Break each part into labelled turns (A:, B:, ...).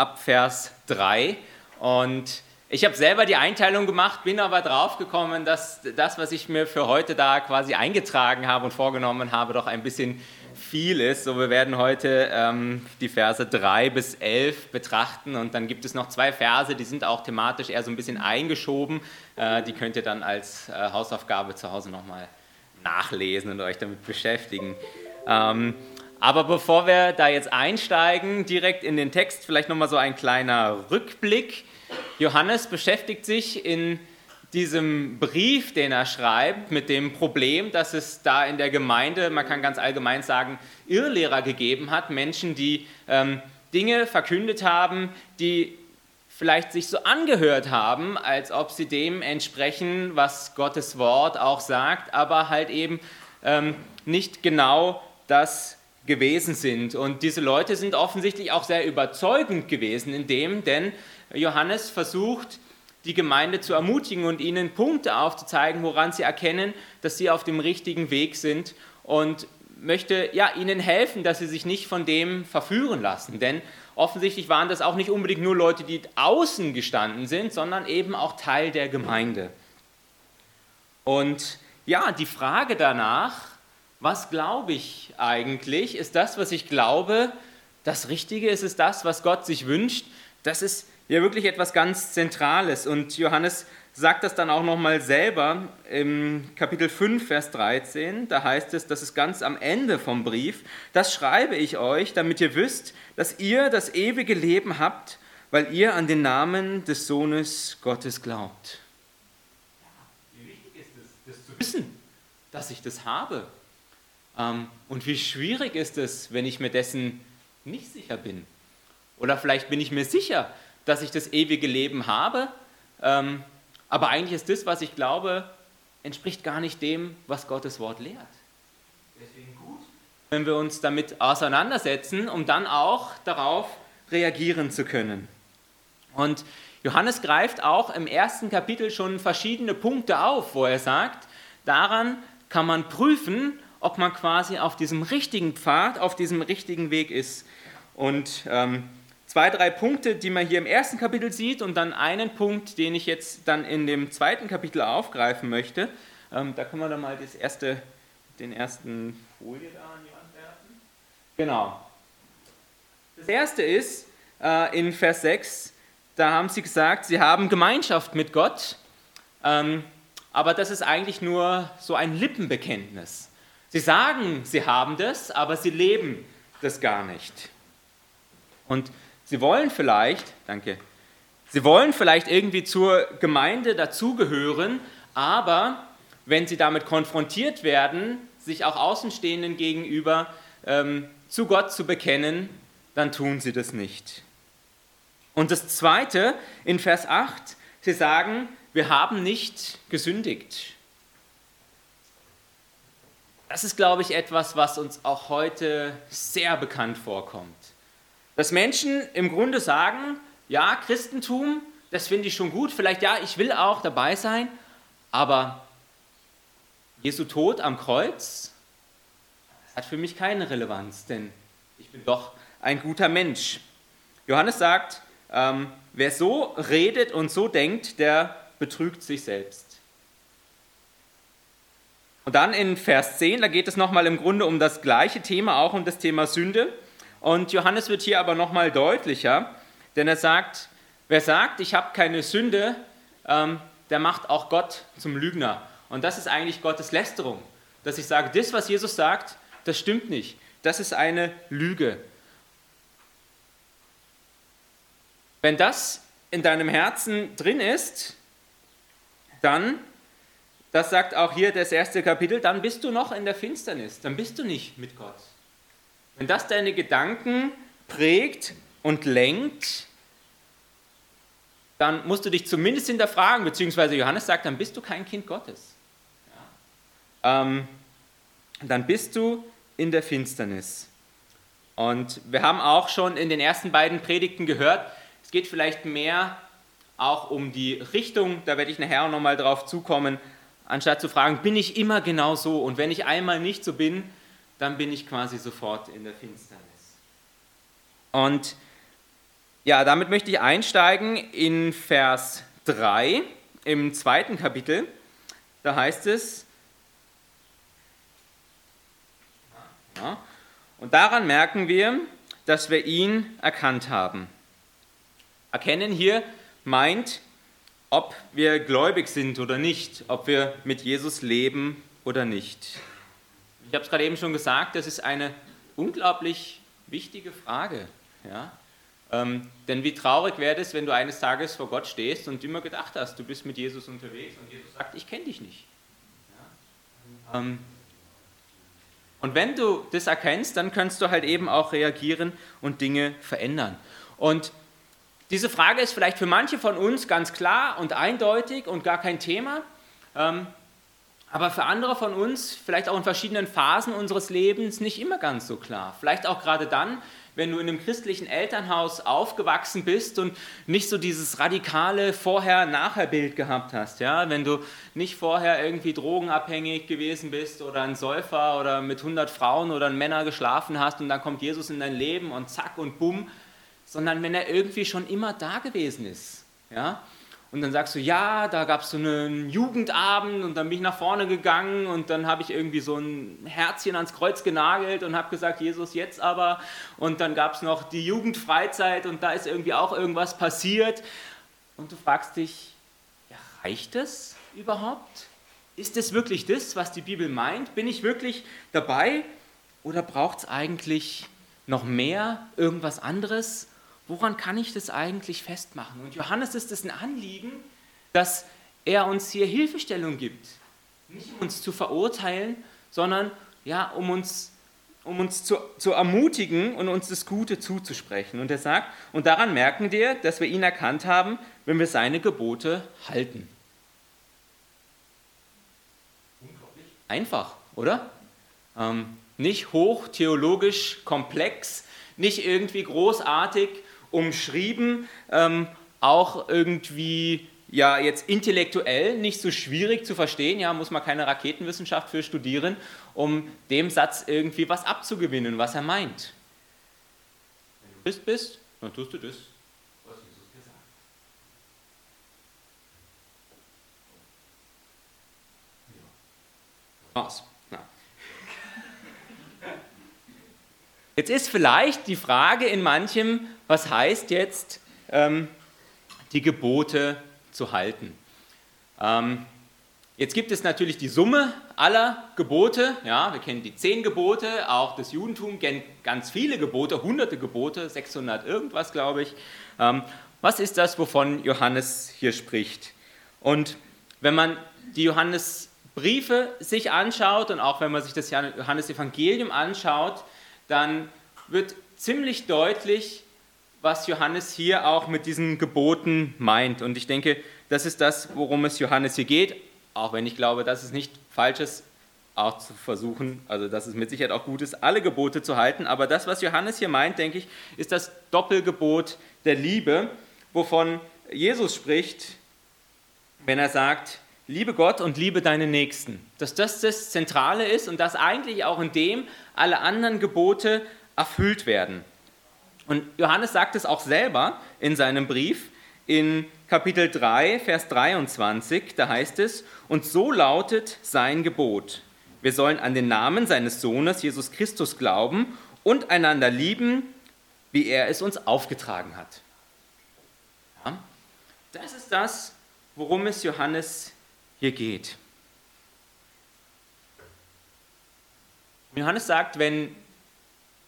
A: ab Vers 3. Und ich habe selber die Einteilung gemacht, bin aber drauf gekommen, dass das, was ich mir für heute da quasi eingetragen habe und vorgenommen habe, doch ein bisschen viel ist. So, wir werden heute ähm, die Verse 3 bis 11 betrachten und dann gibt es noch zwei Verse, die sind auch thematisch eher so ein bisschen eingeschoben. Äh, die könnt ihr dann als äh, Hausaufgabe zu Hause nochmal nachlesen und euch damit beschäftigen. Ähm, aber bevor wir da jetzt einsteigen, direkt in den Text, vielleicht nochmal so ein kleiner Rückblick. Johannes beschäftigt sich in diesem Brief, den er schreibt, mit dem Problem, dass es da in der Gemeinde, man kann ganz allgemein sagen, Irrlehrer gegeben hat, Menschen, die ähm, Dinge verkündet haben, die vielleicht sich so angehört haben, als ob sie dem entsprechen, was Gottes Wort auch sagt, aber halt eben ähm, nicht genau das gewesen sind. Und diese Leute sind offensichtlich auch sehr überzeugend gewesen in dem, denn Johannes versucht, die Gemeinde zu ermutigen und ihnen Punkte aufzuzeigen, woran sie erkennen, dass sie auf dem richtigen Weg sind und möchte ja, ihnen helfen, dass sie sich nicht von dem verführen lassen. Denn offensichtlich waren das auch nicht unbedingt nur Leute, die außen gestanden sind, sondern eben auch Teil der Gemeinde. Und ja, die Frage danach, was glaube ich eigentlich? Ist das, was ich glaube, das Richtige? Ist es das, was Gott sich wünscht? Das ist ja wirklich etwas ganz Zentrales. Und Johannes sagt das dann auch nochmal selber im Kapitel 5, Vers 13. Da heißt es, das ist ganz am Ende vom Brief, das schreibe ich euch, damit ihr wisst, dass ihr das ewige Leben habt, weil ihr an den Namen des Sohnes Gottes glaubt. Ja, wie wichtig ist es, das zu wissen, dass ich das habe. Ähm, und wie schwierig ist es, wenn ich mir dessen nicht sicher bin. Oder vielleicht bin ich mir sicher, dass ich das ewige Leben habe, ähm, aber eigentlich ist das, was ich glaube, entspricht gar nicht dem, was Gottes Wort lehrt. Deswegen gut, wenn wir uns damit auseinandersetzen, um dann auch darauf reagieren zu können. Und Johannes greift auch im ersten Kapitel schon verschiedene Punkte auf, wo er sagt, daran kann man prüfen, ob man quasi auf diesem richtigen Pfad, auf diesem richtigen Weg ist. Und ähm, zwei, drei Punkte, die man hier im ersten Kapitel sieht und dann einen Punkt, den ich jetzt dann in dem zweiten Kapitel aufgreifen möchte. Ähm, da können wir dann mal das erste, den ersten Folie da an die Wand werfen. Genau. Das erste ist äh, in Vers 6, da haben sie gesagt, sie haben Gemeinschaft mit Gott, ähm, aber das ist eigentlich nur so ein Lippenbekenntnis. Sie sagen, sie haben das, aber sie leben das gar nicht. Und Sie wollen vielleicht, danke, Sie wollen vielleicht irgendwie zur Gemeinde dazugehören, aber wenn Sie damit konfrontiert werden, sich auch Außenstehenden gegenüber ähm, zu Gott zu bekennen, dann tun Sie das nicht. Und das Zweite in Vers 8, Sie sagen, wir haben nicht gesündigt. Das ist, glaube ich, etwas, was uns auch heute sehr bekannt vorkommt. Dass Menschen im Grunde sagen, ja, Christentum, das finde ich schon gut, vielleicht ja, ich will auch dabei sein, aber Jesu Tod am Kreuz hat für mich keine Relevanz, denn ich bin doch ein guter Mensch. Johannes sagt, ähm, wer so redet und so denkt, der betrügt sich selbst. Und dann in Vers 10, da geht es nochmal im Grunde um das gleiche Thema, auch um das Thema Sünde. Und Johannes wird hier aber nochmal deutlicher, denn er sagt, wer sagt, ich habe keine Sünde, ähm, der macht auch Gott zum Lügner. Und das ist eigentlich Gottes Lästerung, dass ich sage, das, was Jesus sagt, das stimmt nicht. Das ist eine Lüge. Wenn das in deinem Herzen drin ist, dann, das sagt auch hier das erste Kapitel, dann bist du noch in der Finsternis, dann bist du nicht mit Gott. Wenn das deine Gedanken prägt und lenkt, dann musst du dich zumindest hinterfragen, beziehungsweise Johannes sagt, dann bist du kein Kind Gottes. Ja. Ähm, dann bist du in der Finsternis. Und wir haben auch schon in den ersten beiden Predigten gehört, es geht vielleicht mehr auch um die Richtung, da werde ich nachher auch nochmal drauf zukommen, anstatt zu fragen, bin ich immer genau so? Und wenn ich einmal nicht so bin, dann bin ich quasi sofort in der Finsternis. Und ja, damit möchte ich einsteigen in Vers 3 im zweiten Kapitel. Da heißt es, ja, und daran merken wir, dass wir ihn erkannt haben. Erkennen hier meint, ob wir gläubig sind oder nicht, ob wir mit Jesus leben oder nicht. Ich habe es gerade eben schon gesagt, das ist eine unglaublich wichtige Frage. Ja? Ähm, denn wie traurig wäre es, wenn du eines Tages vor Gott stehst und immer gedacht hast, du bist mit Jesus unterwegs und Jesus sagt, ich kenne dich nicht. Ja? Ähm, und wenn du das erkennst, dann kannst du halt eben auch reagieren und Dinge verändern. Und diese Frage ist vielleicht für manche von uns ganz klar und eindeutig und gar kein Thema. Ähm, aber für andere von uns, vielleicht auch in verschiedenen Phasen unseres Lebens, nicht immer ganz so klar. Vielleicht auch gerade dann, wenn du in einem christlichen Elternhaus aufgewachsen bist und nicht so dieses radikale Vorher-Nachher-Bild gehabt hast. Ja? Wenn du nicht vorher irgendwie drogenabhängig gewesen bist oder ein Säufer oder mit 100 Frauen oder Männern geschlafen hast und dann kommt Jesus in dein Leben und zack und bumm, sondern wenn er irgendwie schon immer da gewesen ist. Ja? Und dann sagst du, ja, da gab es so einen Jugendabend und dann bin ich nach vorne gegangen und dann habe ich irgendwie so ein Herzchen ans Kreuz genagelt und habe gesagt, Jesus, jetzt aber. Und dann gab es noch die Jugendfreizeit und da ist irgendwie auch irgendwas passiert. Und du fragst dich, ja, reicht das überhaupt? Ist das wirklich das, was die Bibel meint? Bin ich wirklich dabei? Oder braucht es eigentlich noch mehr, irgendwas anderes? Woran kann ich das eigentlich festmachen? Und Johannes ist es ein Anliegen, dass er uns hier Hilfestellung gibt. Nicht um uns zu verurteilen, sondern ja, um uns, um uns zu, zu ermutigen und uns das Gute zuzusprechen. Und er sagt, und daran merken wir, dass wir ihn erkannt haben, wenn wir seine Gebote halten. Einfach, oder? Ähm, nicht hoch theologisch komplex, nicht irgendwie großartig, umschrieben, ähm, auch irgendwie ja jetzt intellektuell nicht so schwierig zu verstehen, ja, muss man keine Raketenwissenschaft für studieren, um dem Satz irgendwie was abzugewinnen, was er meint. Wenn du Christ bist, dann tust du das, was Jesus dir sagt. Ja. Jetzt ist vielleicht die Frage in manchem, was heißt jetzt, ähm, die Gebote zu halten? Ähm, jetzt gibt es natürlich die Summe aller Gebote. Ja, wir kennen die zehn Gebote, auch das Judentum kennt ganz viele Gebote, hunderte Gebote, 600 irgendwas, glaube ich. Ähm, was ist das, wovon Johannes hier spricht? Und wenn man die Johannesbriefe sich anschaut und auch wenn man sich das Johannesevangelium anschaut, dann wird ziemlich deutlich, was Johannes hier auch mit diesen Geboten meint. Und ich denke, das ist das, worum es Johannes hier geht, auch wenn ich glaube, dass es nicht falsch ist, auch zu versuchen, also dass es mit Sicherheit auch gut ist, alle Gebote zu halten. Aber das, was Johannes hier meint, denke ich, ist das Doppelgebot der Liebe, wovon Jesus spricht, wenn er sagt, liebe Gott und liebe deine Nächsten. Dass das das Zentrale ist und dass eigentlich auch in dem alle anderen Gebote erfüllt werden. Und Johannes sagt es auch selber in seinem Brief in Kapitel 3, Vers 23, da heißt es, und so lautet sein Gebot. Wir sollen an den Namen seines Sohnes Jesus Christus glauben und einander lieben, wie er es uns aufgetragen hat. Ja, das ist das, worum es Johannes hier geht. Johannes sagt, wenn,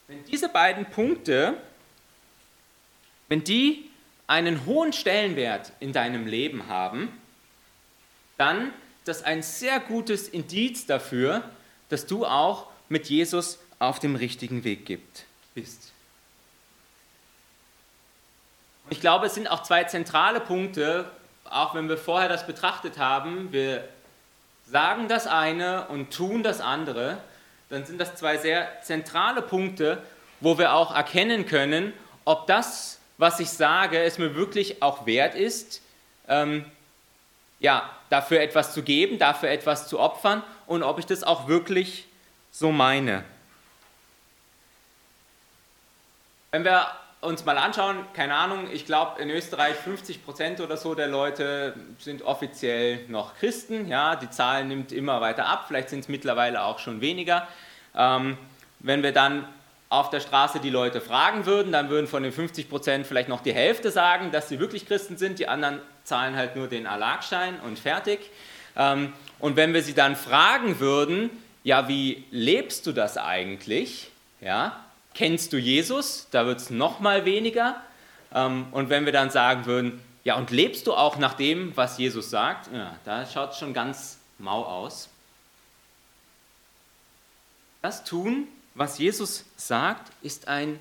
A: wenn diese beiden Punkte, wenn die einen hohen Stellenwert in deinem Leben haben, dann ist das ein sehr gutes Indiz dafür, dass du auch mit Jesus auf dem richtigen Weg bist. Ich glaube, es sind auch zwei zentrale Punkte, auch wenn wir vorher das betrachtet haben, wir sagen das eine und tun das andere, dann sind das zwei sehr zentrale Punkte, wo wir auch erkennen können, ob das, was ich sage, es mir wirklich auch wert ist, ähm, ja, dafür etwas zu geben, dafür etwas zu opfern und ob ich das auch wirklich so meine. Wenn wir uns mal anschauen, keine Ahnung, ich glaube in Österreich 50 Prozent oder so der Leute sind offiziell noch Christen. Ja, die Zahl nimmt immer weiter ab, vielleicht sind es mittlerweile auch schon weniger. Ähm, wenn wir dann auf der Straße die Leute fragen würden, dann würden von den 50 Prozent vielleicht noch die Hälfte sagen, dass sie wirklich Christen sind. Die anderen zahlen halt nur den Alakschein und fertig. Ähm, und wenn wir sie dann fragen würden, ja, wie lebst du das eigentlich? Ja, kennst du Jesus? Da wird es noch mal weniger. Ähm, und wenn wir dann sagen würden, ja, und lebst du auch nach dem, was Jesus sagt? Ja, da schaut es schon ganz mau aus. Das tun, was Jesus sagt, ist ein,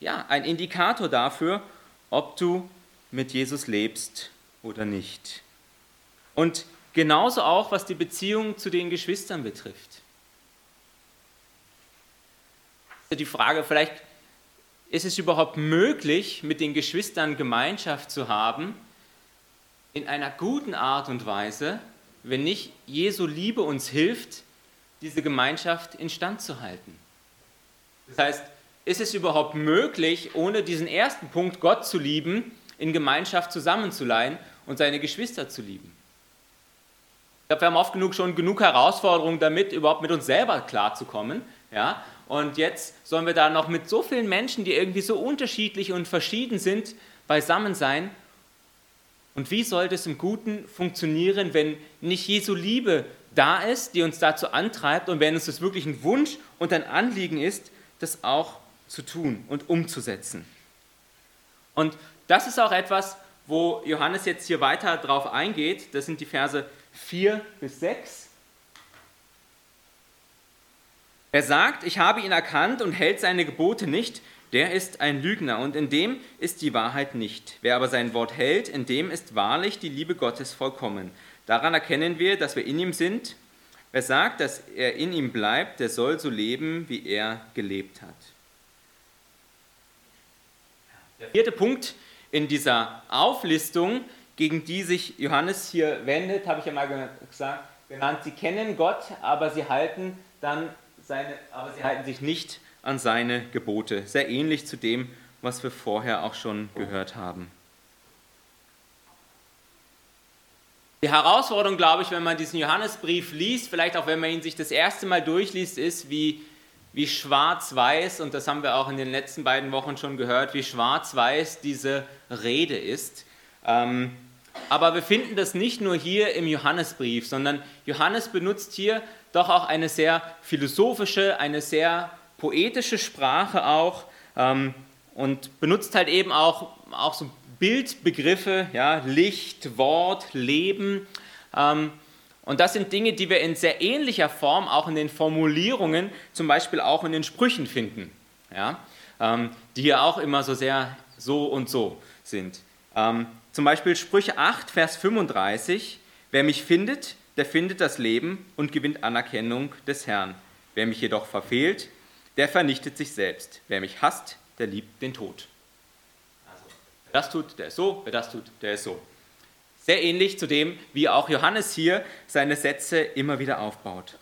A: ja, ein Indikator dafür, ob du mit Jesus lebst oder nicht. Und genauso auch, was die Beziehung zu den Geschwistern betrifft. die Frage, vielleicht ist es überhaupt möglich, mit den Geschwistern Gemeinschaft zu haben, in einer guten Art und Weise, wenn nicht Jesu Liebe uns hilft, diese Gemeinschaft instand zu halten. Das heißt, ist es überhaupt möglich, ohne diesen ersten Punkt, Gott zu lieben, in Gemeinschaft zusammenzuleihen und seine Geschwister zu lieben? Ich glaube, wir haben oft genug schon genug Herausforderungen damit, überhaupt mit uns selber klarzukommen. Ja? Und jetzt sollen wir da noch mit so vielen Menschen, die irgendwie so unterschiedlich und verschieden sind, beisammen sein. Und wie soll das im Guten funktionieren, wenn nicht Jesu Liebe da ist, die uns dazu antreibt und wenn uns das wirklich ein Wunsch und ein Anliegen ist, das auch zu tun und umzusetzen? Und das ist auch etwas, wo Johannes jetzt hier weiter drauf eingeht. Das sind die Verse 4 bis 6. Wer sagt, ich habe ihn erkannt und hält seine Gebote nicht, der ist ein Lügner und in dem ist die Wahrheit nicht. Wer aber sein Wort hält, in dem ist wahrlich die Liebe Gottes vollkommen. Daran erkennen wir, dass wir in ihm sind. Wer sagt, dass er in ihm bleibt, der soll so leben, wie er gelebt hat. Der vierte Punkt in dieser Auflistung, gegen die sich Johannes hier wendet, habe ich ja mal gesagt, genannt, sie kennen Gott, aber sie halten dann seine, aber sie halten sich nicht an seine Gebote. Sehr ähnlich zu dem, was wir vorher auch schon gehört haben. Die Herausforderung, glaube ich, wenn man diesen Johannesbrief liest, vielleicht auch wenn man ihn sich das erste Mal durchliest, ist, wie, wie schwarz-weiß, und das haben wir auch in den letzten beiden Wochen schon gehört, wie schwarz-weiß diese Rede ist. Ähm, aber wir finden das nicht nur hier im Johannesbrief, sondern Johannes benutzt hier doch auch eine sehr philosophische, eine sehr poetische Sprache auch ähm, und benutzt halt eben auch, auch so Bildbegriffe, ja, Licht, Wort, Leben. Ähm, und das sind Dinge, die wir in sehr ähnlicher Form auch in den Formulierungen, zum Beispiel auch in den Sprüchen finden, ja, ähm, die hier auch immer so sehr so und so sind. Ähm, zum Beispiel Sprüche 8, Vers 35, wer mich findet, der findet das Leben und gewinnt Anerkennung des Herrn. Wer mich jedoch verfehlt, der vernichtet sich selbst. Wer mich hasst, der liebt den Tod. Das tut, der ist so, wer das tut, der ist so. Sehr ähnlich zu dem, wie auch Johannes hier seine Sätze immer wieder aufbaut.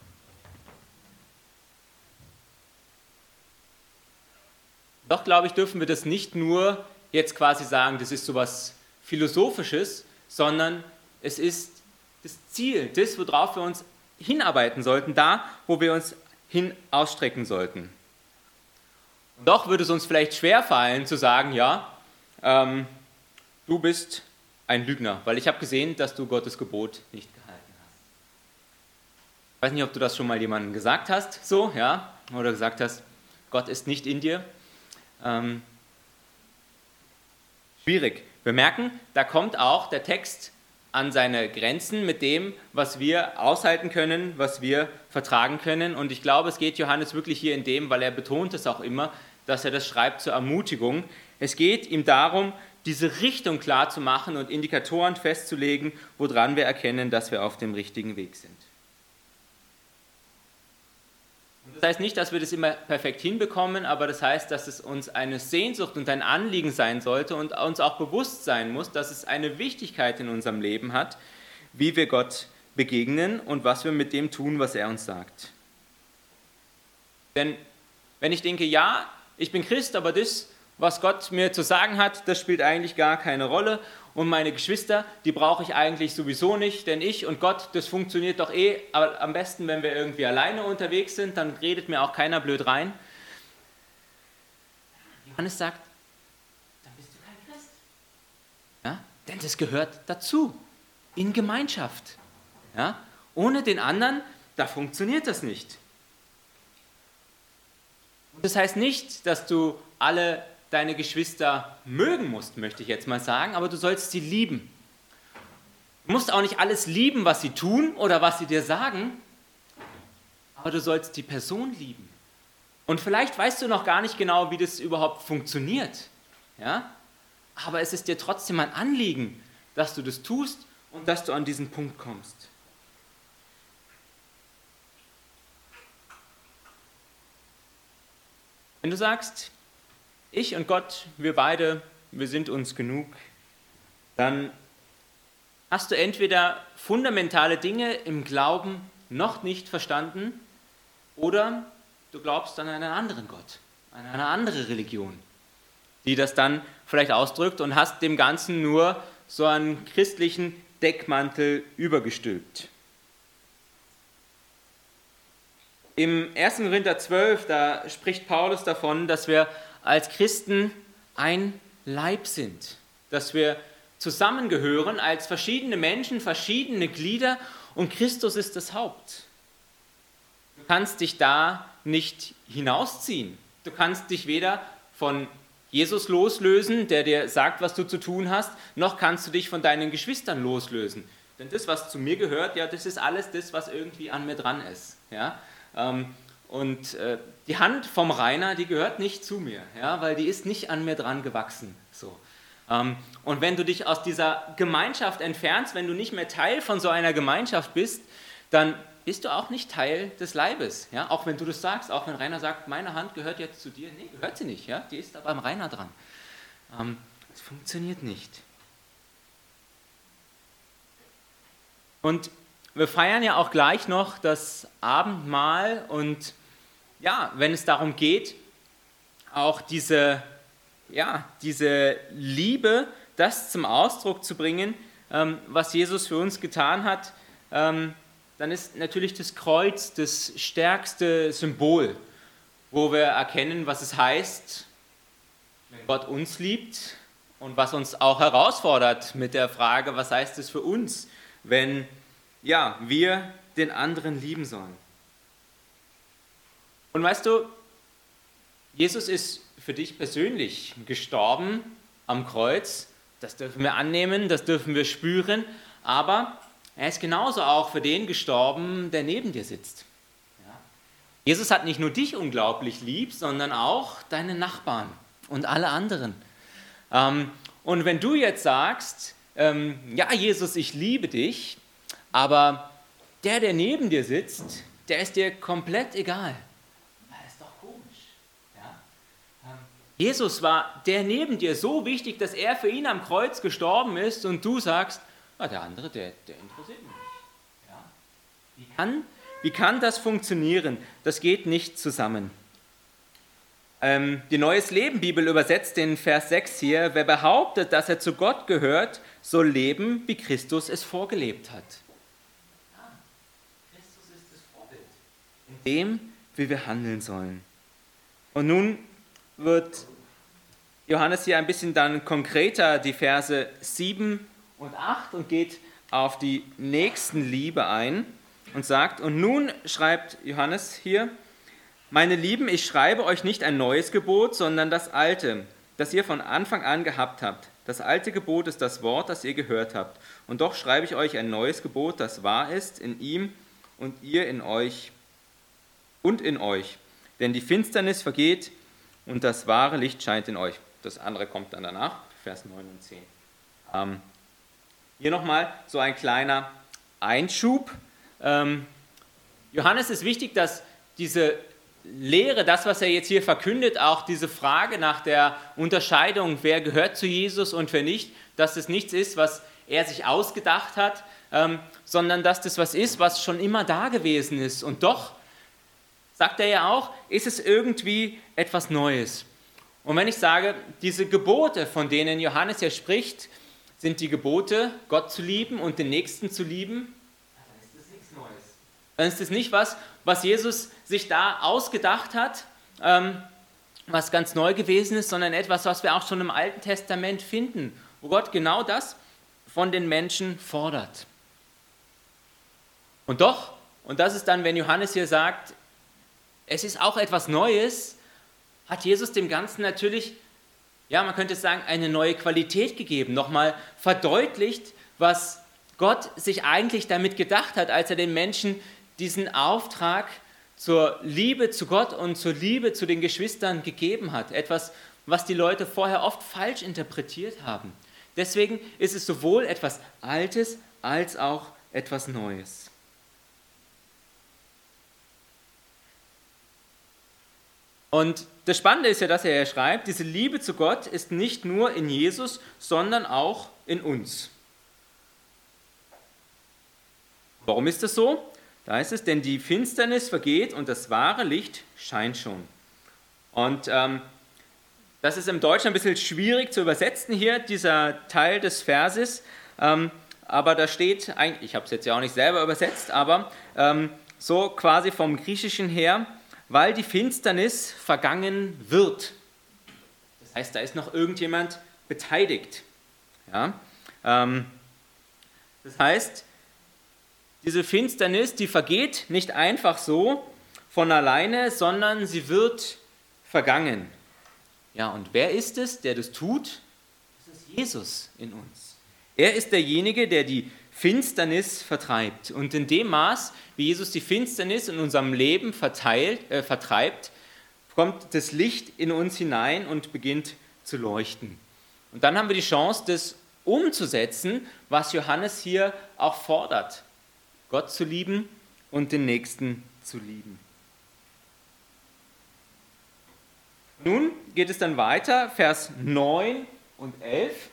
A: Doch, glaube ich, dürfen wir das nicht nur jetzt quasi sagen, das ist so was Philosophisches, sondern es ist das Ziel, das, worauf wir uns hinarbeiten sollten, da, wo wir uns hin ausstrecken sollten. Doch würde es uns vielleicht schwerfallen zu sagen, ja, ähm, du bist ein Lügner, weil ich habe gesehen, dass du Gottes Gebot nicht gehalten hast. Ich weiß nicht, ob du das schon mal jemandem gesagt hast, so, ja, oder gesagt hast, Gott ist nicht in dir. Ähm, schwierig. Wir merken, da kommt auch der Text an seine Grenzen mit dem, was wir aushalten können, was wir vertragen können. Und ich glaube, es geht Johannes wirklich hier in dem, weil er betont es auch immer, dass er das schreibt zur Ermutigung. Es geht ihm darum, diese Richtung klar zu machen und Indikatoren festzulegen, woran wir erkennen, dass wir auf dem richtigen Weg sind. Das heißt nicht, dass wir das immer perfekt hinbekommen, aber das heißt, dass es uns eine Sehnsucht und ein Anliegen sein sollte und uns auch bewusst sein muss, dass es eine Wichtigkeit in unserem Leben hat, wie wir Gott begegnen und was wir mit dem tun, was er uns sagt. Denn wenn ich denke, ja, ich bin Christ, aber das was Gott mir zu sagen hat, das spielt eigentlich gar keine Rolle. Und meine Geschwister, die brauche ich eigentlich sowieso nicht, denn ich und Gott, das funktioniert doch eh aber am besten, wenn wir irgendwie alleine unterwegs sind, dann redet mir auch keiner blöd rein. Johannes sagt, dann bist du kein Christ. Ja? Denn das gehört dazu, in Gemeinschaft. Ja? Ohne den anderen, da funktioniert das nicht. Das heißt nicht, dass du alle deine Geschwister mögen musst, möchte ich jetzt mal sagen, aber du sollst sie lieben. Du musst auch nicht alles lieben, was sie tun oder was sie dir sagen, aber du sollst die Person lieben. Und vielleicht weißt du noch gar nicht genau, wie das überhaupt funktioniert. Ja? Aber es ist dir trotzdem ein Anliegen, dass du das tust und dass du an diesen Punkt kommst. Wenn du sagst, ich und Gott, wir beide, wir sind uns genug, dann hast du entweder fundamentale Dinge im Glauben noch nicht verstanden oder du glaubst an einen anderen Gott, an eine andere Religion, die das dann vielleicht ausdrückt und hast dem Ganzen nur so einen christlichen Deckmantel übergestülpt. Im 1. Korinther 12, da spricht Paulus davon, dass wir als Christen ein Leib sind, dass wir zusammengehören als verschiedene Menschen, verschiedene Glieder und Christus ist das Haupt. Du kannst dich da nicht hinausziehen. Du kannst dich weder von Jesus loslösen, der dir sagt, was du zu tun hast, noch kannst du dich von deinen Geschwistern loslösen. Denn das, was zu mir gehört, ja, das ist alles das, was irgendwie an mir dran ist. Ja? Ähm, und äh, die Hand vom Rainer, die gehört nicht zu mir, ja, weil die ist nicht an mir dran gewachsen. So. Ähm, und wenn du dich aus dieser Gemeinschaft entfernst, wenn du nicht mehr Teil von so einer Gemeinschaft bist, dann bist du auch nicht Teil des Leibes. Ja? Auch wenn du das sagst, auch wenn Rainer sagt, meine Hand gehört jetzt zu dir. Nee, gehört sie nicht. Ja? Die ist da beim Rainer dran. Ähm, das funktioniert nicht. Und wir feiern ja auch gleich noch das Abendmahl und ja, wenn es darum geht, auch diese, ja, diese Liebe, das zum Ausdruck zu bringen, ähm, was Jesus für uns getan hat, ähm, dann ist natürlich das Kreuz das stärkste Symbol, wo wir erkennen, was es heißt, wenn Gott uns liebt und was uns auch herausfordert mit der Frage, was heißt es für uns, wenn ja, wir den anderen lieben sollen. Und weißt du, Jesus ist für dich persönlich gestorben am Kreuz. Das dürfen wir annehmen, das dürfen wir spüren. Aber er ist genauso auch für den gestorben, der neben dir sitzt. Ja. Jesus hat nicht nur dich unglaublich lieb, sondern auch deine Nachbarn und alle anderen. Ähm, und wenn du jetzt sagst, ähm, ja Jesus, ich liebe dich, aber der, der neben dir sitzt, der ist dir komplett egal. Das ist doch komisch. Ja? Ähm, Jesus war der neben dir so wichtig, dass er für ihn am Kreuz gestorben ist und du sagst, ah, der andere, der, der interessiert mich. Ja? Wie, kann, wie kann das funktionieren? Das geht nicht zusammen. Ähm, die Neues Leben Bibel übersetzt den Vers 6 hier, wer behauptet, dass er zu Gott gehört, soll leben, wie Christus es vorgelebt hat. Dem, wie wir handeln sollen. Und nun wird Johannes hier ein bisschen dann konkreter die Verse 7 und 8 und geht auf die Nächstenliebe ein und sagt, und nun schreibt Johannes hier, meine Lieben, ich schreibe euch nicht ein neues Gebot, sondern das alte, das ihr von Anfang an gehabt habt. Das alte Gebot ist das Wort, das ihr gehört habt. Und doch schreibe ich euch ein neues Gebot, das wahr ist in ihm und ihr in euch und in euch. Denn die Finsternis vergeht und das wahre Licht scheint in euch. Das andere kommt dann danach, Vers 9 und 10. Ähm, hier nochmal so ein kleiner Einschub. Ähm, Johannes ist wichtig, dass diese Lehre, das, was er jetzt hier verkündet, auch diese Frage nach der Unterscheidung, wer gehört zu Jesus und wer nicht, dass das nichts ist, was er sich ausgedacht hat, ähm, sondern dass das was ist, was schon immer da gewesen ist. Und doch sagt er ja auch, ist es irgendwie etwas Neues. Und wenn ich sage, diese Gebote, von denen Johannes hier spricht, sind die Gebote, Gott zu lieben und den Nächsten zu lieben, dann ist das nichts Neues. Dann ist das nicht was, was Jesus sich da ausgedacht hat, ähm, was ganz neu gewesen ist, sondern etwas, was wir auch schon im Alten Testament finden, wo Gott genau das von den Menschen fordert. Und doch, und das ist dann, wenn Johannes hier sagt, es ist auch etwas Neues, hat Jesus dem Ganzen natürlich, ja, man könnte sagen, eine neue Qualität gegeben, nochmal verdeutlicht, was Gott sich eigentlich damit gedacht hat, als er den Menschen diesen Auftrag zur Liebe zu Gott und zur Liebe zu den Geschwistern gegeben hat. Etwas, was die Leute vorher oft falsch interpretiert haben. Deswegen ist es sowohl etwas Altes als auch etwas Neues. Und das Spannende ist ja, dass er ja schreibt, diese Liebe zu Gott ist nicht nur in Jesus, sondern auch in uns. Warum ist das so? Da heißt es, denn die Finsternis vergeht und das wahre Licht scheint schon. Und ähm, das ist im Deutschen ein bisschen schwierig zu übersetzen hier, dieser Teil des Verses. Ähm, aber da steht, ich habe es jetzt ja auch nicht selber übersetzt, aber ähm, so quasi vom Griechischen her, weil die Finsternis vergangen wird. Das heißt, da ist noch irgendjemand beteiligt. Ja? Ähm, das heißt, diese Finsternis, die vergeht nicht einfach so von alleine, sondern sie wird vergangen. Ja, und wer ist es, der das tut? Das ist Jesus in uns. Er ist derjenige, der die Finsternis vertreibt. Und in dem Maß, wie Jesus die Finsternis in unserem Leben verteilt, äh, vertreibt, kommt das Licht in uns hinein und beginnt zu leuchten. Und dann haben wir die Chance, das umzusetzen, was Johannes hier auch fordert. Gott zu lieben und den Nächsten zu lieben. Nun geht es dann weiter, Vers 9 und 11.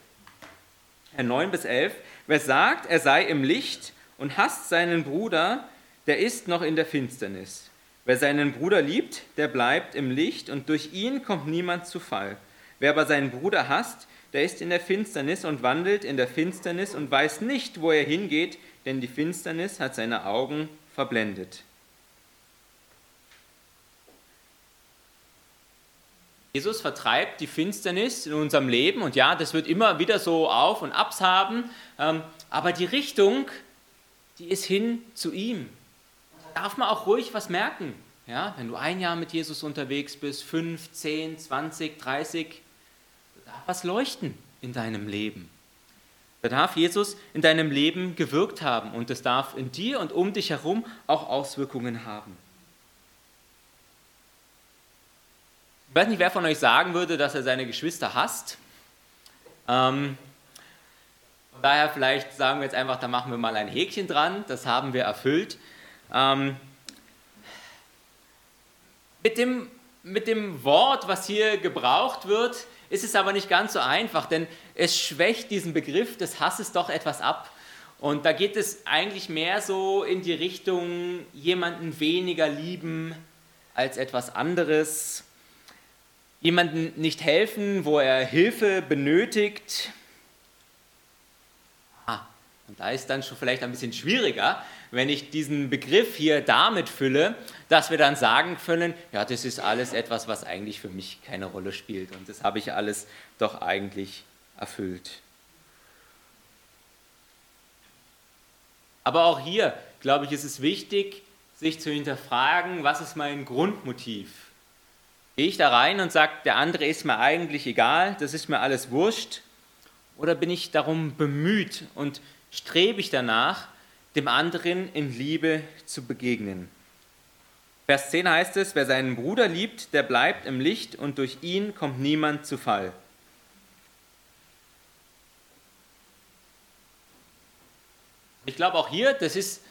A: 9 bis 11. Wer sagt, er sei im Licht und hasst seinen Bruder, der ist noch in der Finsternis. Wer seinen Bruder liebt, der bleibt im Licht und durch ihn kommt niemand zu Fall. Wer aber seinen Bruder hasst, der ist in der Finsternis und wandelt in der Finsternis und weiß nicht, wo er hingeht, denn die Finsternis hat seine Augen verblendet. Jesus vertreibt die Finsternis in unserem Leben und ja, das wird immer wieder so Auf und Abs haben, ähm, aber die Richtung, die ist hin zu ihm. Da darf man auch ruhig was merken. Ja, wenn du ein Jahr mit Jesus unterwegs bist, fünf, zehn, zwanzig, dreißig, da darf was leuchten in deinem Leben. Da darf Jesus in deinem Leben gewirkt haben und es darf in dir und um dich herum auch Auswirkungen haben. Weiß nicht, wer von euch sagen würde, dass er seine Geschwister hasst. Ähm, daher vielleicht sagen wir jetzt einfach, da machen wir mal ein Häkchen dran, das haben wir erfüllt. Ähm, mit, dem, mit dem Wort, was hier gebraucht wird, ist es aber nicht ganz so einfach, denn es schwächt diesen Begriff des Hasses doch etwas ab. Und da geht es eigentlich mehr so in die Richtung, jemanden weniger lieben als etwas anderes jemandem nicht helfen, wo er Hilfe benötigt. Ah, und da ist dann schon vielleicht ein bisschen schwieriger, wenn ich diesen Begriff hier damit fülle, dass wir dann sagen können, ja, das ist alles etwas, was eigentlich für mich keine Rolle spielt und das habe ich alles doch eigentlich erfüllt. Aber auch hier, glaube ich, ist es wichtig, sich zu hinterfragen, was ist mein Grundmotiv? Gehe ich da rein und sage, der andere ist mir eigentlich egal, das ist mir alles wurscht? Oder bin ich darum bemüht und strebe ich danach, dem anderen in Liebe zu begegnen? Vers 10 heißt es, wer seinen Bruder liebt, der bleibt im Licht und durch ihn kommt niemand zu Fall. Ich glaube auch hier, das ist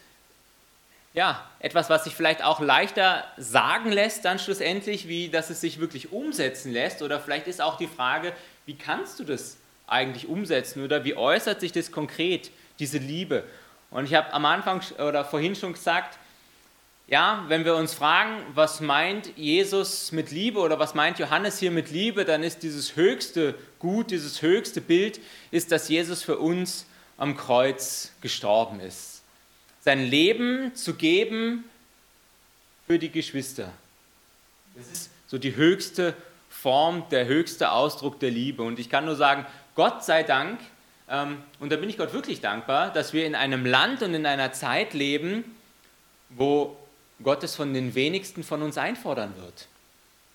A: ja, etwas, was sich vielleicht auch leichter sagen lässt dann schlussendlich, wie dass es sich wirklich umsetzen lässt. Oder vielleicht ist auch die Frage, wie kannst du das eigentlich umsetzen oder wie äußert sich das konkret, diese Liebe? Und ich habe am Anfang oder vorhin schon gesagt, ja, wenn wir uns fragen, was meint Jesus mit Liebe oder was meint Johannes hier mit Liebe, dann ist dieses höchste Gut, dieses höchste Bild, ist, dass Jesus für uns am Kreuz gestorben ist. Sein Leben zu geben für die Geschwister. Das ist so die höchste Form, der höchste Ausdruck der Liebe. Und ich kann nur sagen, Gott sei Dank, ähm, und da bin ich Gott wirklich dankbar, dass wir in einem Land und in einer Zeit leben, wo Gott es von den wenigsten von uns einfordern wird.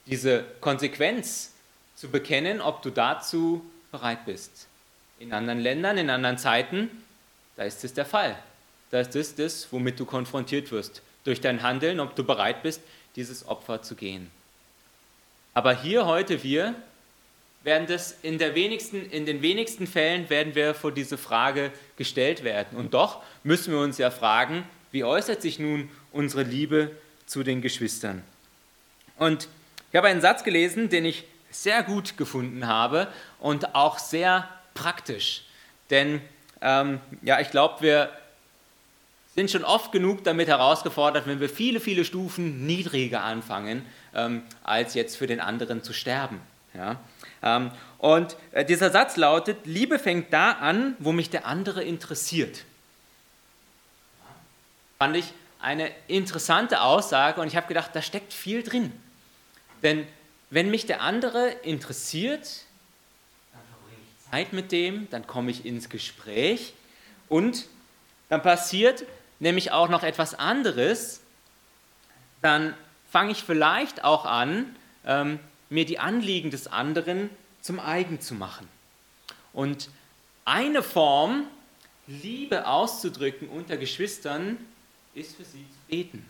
A: Diese Konsequenz zu bekennen, ob du dazu bereit bist. In anderen Ländern, in anderen Zeiten, da ist es der Fall. Da ist das, womit du konfrontiert wirst. Durch dein Handeln, ob du bereit bist, dieses Opfer zu gehen. Aber hier heute wir werden das in, der wenigsten, in den wenigsten Fällen werden wir vor diese Frage gestellt werden. Und doch müssen wir uns ja fragen, wie äußert sich nun unsere Liebe zu den Geschwistern? Und ich habe einen Satz gelesen, den ich sehr gut gefunden habe und auch sehr praktisch. Denn ähm, ja, ich glaube, wir sind schon oft genug damit herausgefordert, wenn wir viele, viele Stufen niedriger anfangen, ähm, als jetzt für den anderen zu sterben. Ja? Ähm, und äh, dieser Satz lautet, Liebe fängt da an, wo mich der andere interessiert. Fand ich eine interessante Aussage und ich habe gedacht, da steckt viel drin. Denn wenn mich der andere interessiert, dann verbringe ich Zeit mit dem, dann komme ich ins Gespräch und dann passiert nämlich auch noch etwas anderes. Dann fange ich vielleicht auch an, ähm, mir die Anliegen des anderen zum eigen zu machen. Und eine Form, Liebe auszudrücken unter Geschwistern, ist für sie zu beten.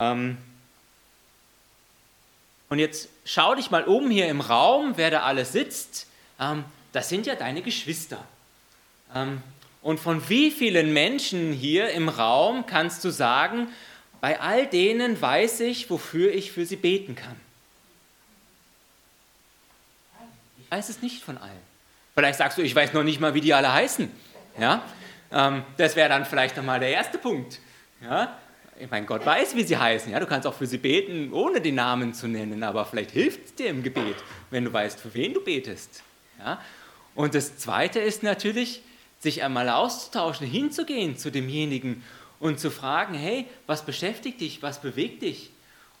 A: Ähm und jetzt schau dich mal um hier im Raum, wer da alles sitzt. Ähm, das sind ja deine Geschwister. Ähm und von wie vielen Menschen hier im Raum kannst du sagen, bei all denen weiß ich, wofür ich für sie beten kann? Ich weiß es nicht von allen. Vielleicht sagst du, ich weiß noch nicht mal, wie die alle heißen. Ja? Ähm, das wäre dann vielleicht nochmal der erste Punkt. Ja? Ich meine, Gott weiß, wie sie heißen. Ja? Du kannst auch für sie beten, ohne die Namen zu nennen, aber vielleicht hilft es dir im Gebet, wenn du weißt, für wen du betest. Ja? Und das Zweite ist natürlich, sich einmal auszutauschen, hinzugehen zu demjenigen und zu fragen, hey, was beschäftigt dich, was bewegt dich?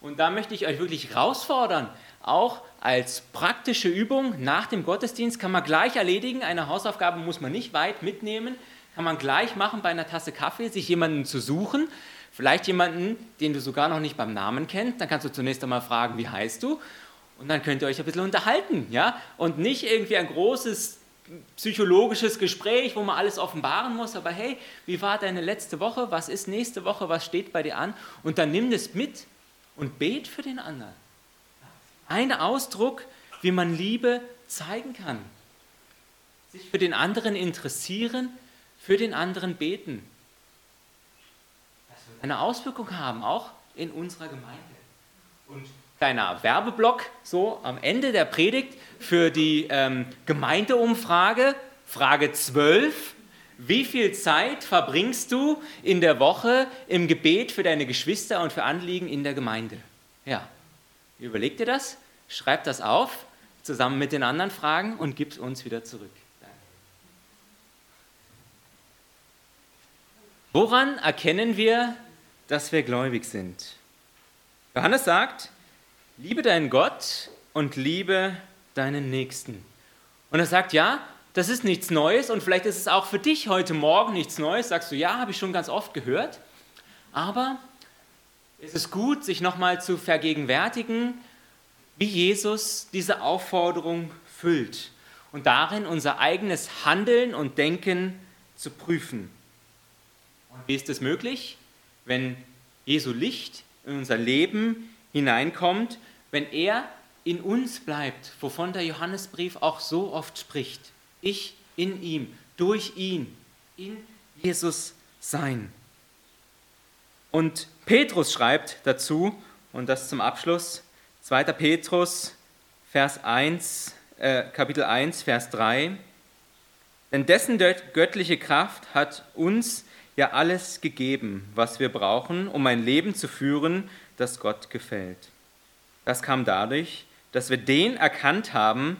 A: Und da möchte ich euch wirklich herausfordern, auch als praktische Übung nach dem Gottesdienst kann man gleich erledigen. Eine Hausaufgabe muss man nicht weit mitnehmen kann man gleich machen bei einer Tasse Kaffee, sich jemanden zu suchen, vielleicht jemanden, den du sogar noch nicht beim Namen kennst, dann kannst du zunächst einmal fragen, wie heißt du? Und dann könnt ihr euch ein bisschen unterhalten, ja? Und nicht irgendwie ein großes psychologisches Gespräch, wo man alles offenbaren muss, aber hey, wie war deine letzte Woche? Was ist nächste Woche? Was steht bei dir an? Und dann nimm das mit und bet für den anderen. Ein Ausdruck, wie man Liebe zeigen kann. Sich für den anderen interessieren, für den anderen beten. Eine Auswirkung haben, auch in unserer Gemeinde. Und kleiner Werbeblock, so am Ende der Predigt für die ähm, Gemeindeumfrage, Frage 12. Wie viel Zeit verbringst du in der Woche im Gebet für deine Geschwister und für Anliegen in der Gemeinde? Ja, überleg dir das, schreib das auf, zusammen mit den anderen Fragen und gib es uns wieder zurück. Woran erkennen wir, dass wir gläubig sind? Johannes sagt, liebe deinen Gott und liebe deinen Nächsten. Und er sagt, ja, das ist nichts Neues und vielleicht ist es auch für dich heute Morgen nichts Neues. Sagst du, ja, habe ich schon ganz oft gehört. Aber es ist gut, sich nochmal zu vergegenwärtigen, wie Jesus diese Aufforderung füllt und darin unser eigenes Handeln und Denken zu prüfen. Wie ist es möglich? Wenn Jesu Licht in unser Leben hineinkommt, wenn er in uns bleibt, wovon der Johannesbrief auch so oft spricht. Ich in ihm, durch ihn, in Jesus sein. Und Petrus schreibt dazu, und das zum Abschluss, 2. Petrus, Vers 1, äh, Kapitel 1, Vers 3, denn dessen göttliche Kraft hat uns ja alles gegeben, was wir brauchen, um ein Leben zu führen, das Gott gefällt. Das kam dadurch, dass wir den erkannt haben,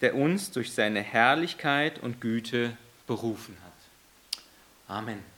A: der uns durch seine Herrlichkeit und Güte berufen hat. Amen.